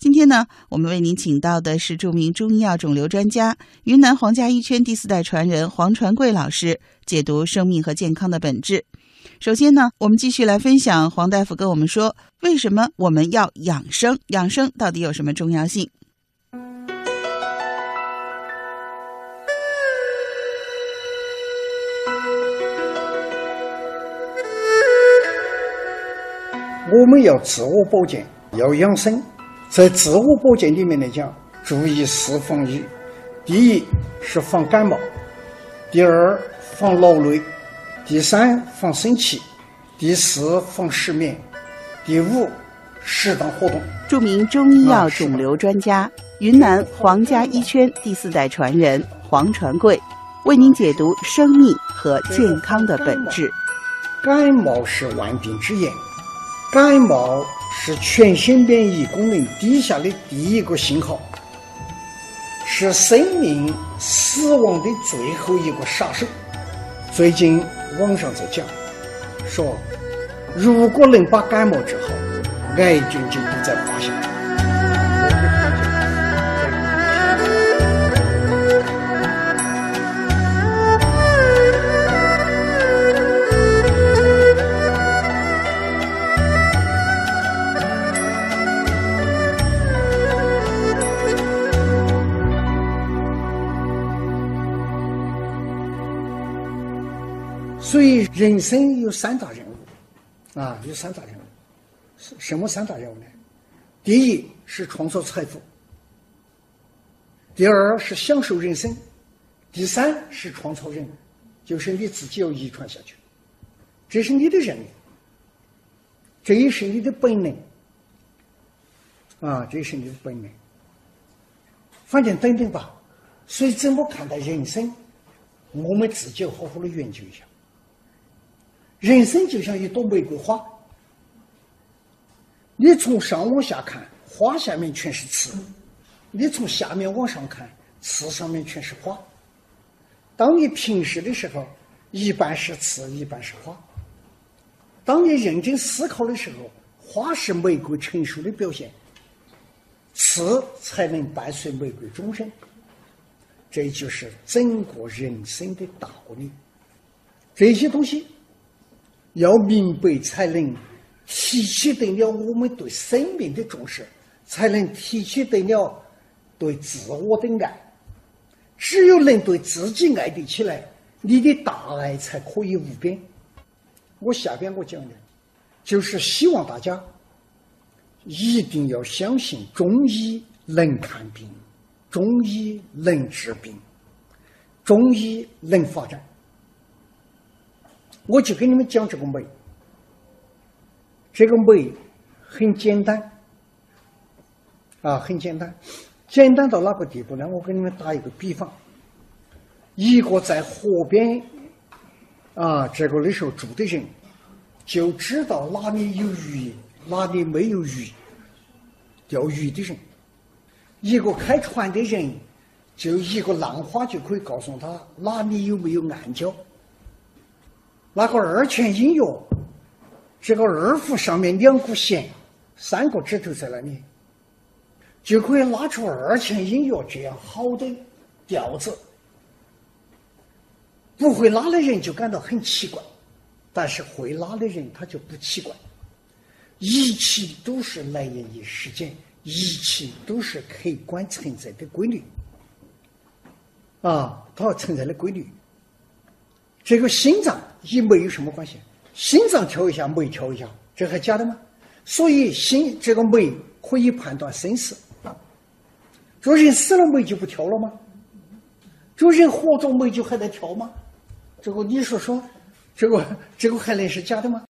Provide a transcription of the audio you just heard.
今天呢，我们为您请到的是著名中医药肿瘤专家、云南黄家医圈第四代传人黄传贵老师，解读生命和健康的本质。首先呢，我们继续来分享黄大夫跟我们说，为什么我们要养生？养生到底有什么重要性？我们要自我保健，要养生。在自我保健里面来讲，注意四防疫：第一是防感冒，第二防劳累，第三防生气，第四防失眠，第五适当活动。著名中医药肿瘤专家、云南黄家医圈第四代传人黄传贵，为您解读生命和健康的本质。感冒是万病之源，感冒。是全身免疫功能低下的第一个信号，是生命死亡的最后一个杀手。最近网上在讲，说如果能把感冒治好，癌症就不再发现。所以，人生有三大任务，啊，有三大任务。什么三大任务呢？第一是创造财富，第二是享受人生，第三是创造人，就是你自己要遗传下去。这是你的任务，这也是你的本能，啊，这是你的本能。反正等等吧。所以，怎么看待人生？我们自己要好好的研究一下。人生就像一朵玫瑰花，你从上往下看，花下面全是刺；你从下面往上看，刺上面全是花。当你平视的时候，一半是刺，一半是花；当你认真思考的时候，花是玫瑰成熟的表现，刺才能伴随玫瑰终生。这就是整个人生的道理。这些东西。要明白，才能提起得了我们对生命的重视，才能提起得了对自我的爱。只有能对自己爱得起来，你的大爱才可以无边。我下边我讲的，就是希望大家一定要相信中医能看病，中医能治病，中医能发展。我就给你们讲这个美，这个美很简单，啊，很简单，简单到哪个地步呢？我给你们打一个比方，一个在河边，啊，这个的时候住的人，就知道哪里有鱼，哪里没有鱼，钓鱼的人；一个开船的人，就一个浪花就可以告诉他哪里有没有暗礁。那个二泉音乐，这个二胡上面两股弦，三个指头在那里，就可以拉出二泉音乐这样好的调子。不会拉的人就感到很奇怪，但是会拉的人他就不奇怪。一切都是来源于时间，一切都是客观存在的规律。啊，它存在的规律。这个心脏与酶有什么关系？心脏跳一下，酶跳一下，这还假的吗？所以心这个酶可以判断生死。这人死了，酶就不跳了吗？这人活着，酶就还在跳吗？这个你说说，这个这个还能是假的吗？